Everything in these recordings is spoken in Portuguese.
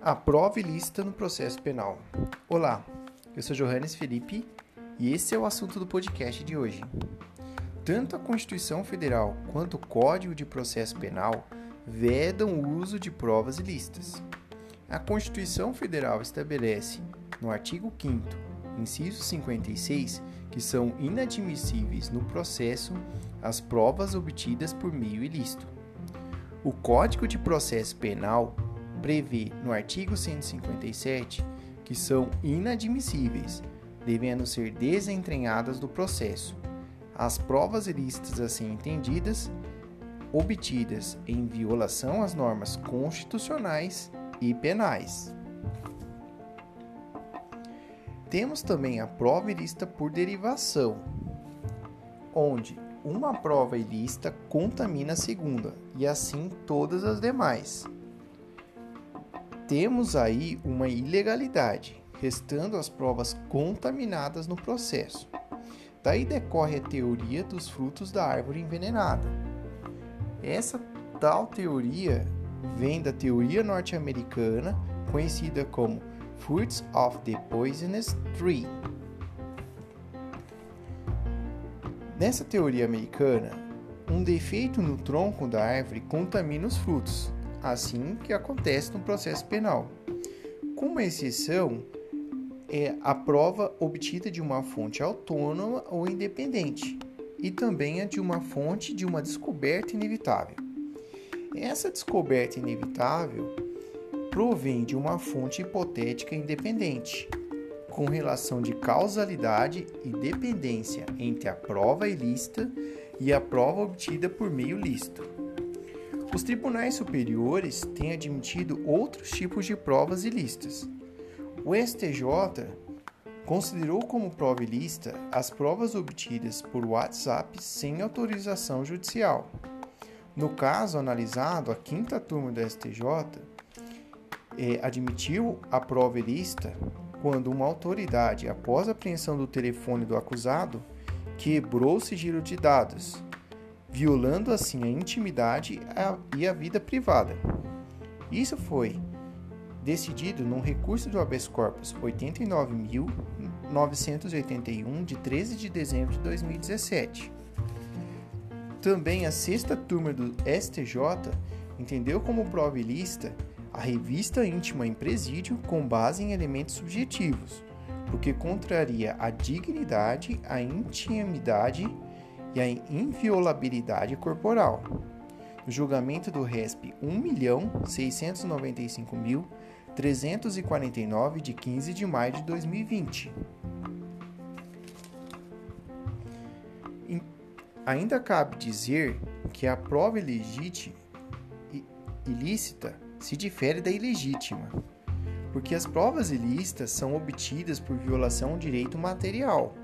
A prova ilícita no processo penal. Olá, eu sou Johannes Felipe e esse é o assunto do podcast de hoje. Tanto a Constituição Federal quanto o Código de Processo Penal vedam o uso de provas ilícitas. A Constituição Federal estabelece, no artigo 5, inciso 56, que são inadmissíveis no processo as provas obtidas por meio ilícito. O Código de Processo Penal prevê no artigo 157 que são inadmissíveis, devendo ser desentranhadas do processo as provas ilícitas assim entendidas, obtidas em violação às normas constitucionais e penais. Temos também a prova ilícita por derivação, onde uma prova ilícita contamina a segunda e assim todas as demais temos aí uma ilegalidade, restando as provas contaminadas no processo. Daí decorre a teoria dos frutos da árvore envenenada. Essa tal teoria vem da teoria norte-americana conhecida como Fruits of the Poisonous Tree. Nessa teoria americana, um defeito no tronco da árvore contamina os frutos, assim que acontece no processo penal. Com uma exceção, é a prova obtida de uma fonte autônoma ou independente e também a de uma fonte de uma descoberta inevitável. Essa descoberta inevitável provém de uma fonte hipotética independente, com relação de causalidade e dependência entre a prova ilícita e a prova obtida por meio lícito. Os tribunais superiores têm admitido outros tipos de provas ilícitas. O STJ considerou como prova ilícita as provas obtidas por WhatsApp sem autorização judicial. No caso analisado, a quinta turma do STJ eh, admitiu a prova ilícita quando uma autoridade, após a apreensão do telefone do acusado, quebrou o sigilo de dados violando assim a intimidade e a vida privada. Isso foi decidido num recurso do habeas corpus 89.981 de 13 de dezembro de 2017. Também a sexta turma do STJ entendeu como prova ilícita a revista íntima em presídio com base em elementos subjetivos, porque contraria a dignidade, a intimidade e a inviolabilidade corporal. No julgamento do RESP 1.695.349 de 15 de maio de 2020. Ainda cabe dizer que a prova ilícita se difere da ilegítima, porque as provas ilícitas são obtidas por violação ao direito material,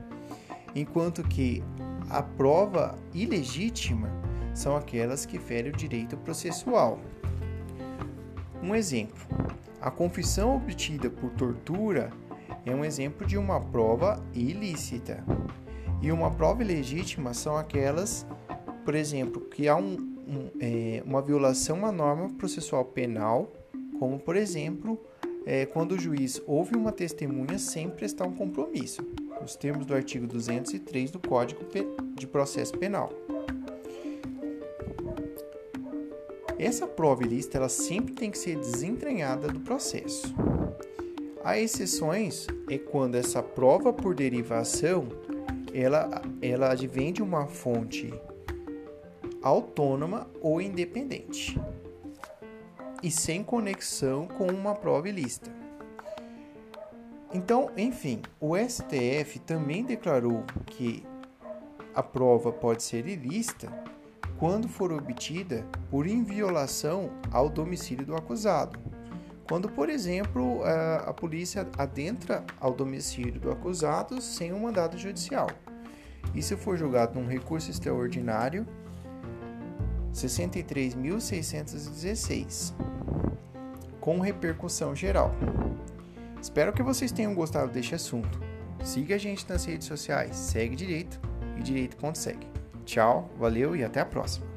enquanto que a prova ilegítima são aquelas que ferem o direito processual. Um exemplo: a confissão obtida por tortura é um exemplo de uma prova ilícita. E uma prova ilegítima são aquelas, por exemplo, que há um, é, uma violação à norma processual penal, como por exemplo, é, quando o juiz ouve uma testemunha sem prestar um compromisso nos termos do artigo 203 do Código de Processo Penal. Essa prova ilícita ela sempre tem que ser desentranhada do processo. Há exceções é quando essa prova por derivação ela, ela advém de uma fonte autônoma ou independente e sem conexão com uma prova ilícita. Então, enfim, o STF também declarou que a prova pode ser ilícita quando for obtida por inviolação ao domicílio do acusado. Quando, por exemplo, a, polícia adentra ao domicílio do acusado sem um mandado judicial. E se for julgado num recurso extraordinário 63.616, com repercussão geral. Espero que vocês tenham gostado deste assunto. Siga a gente nas redes sociais, segue direito e direito.segue. Tchau, valeu e até a próxima.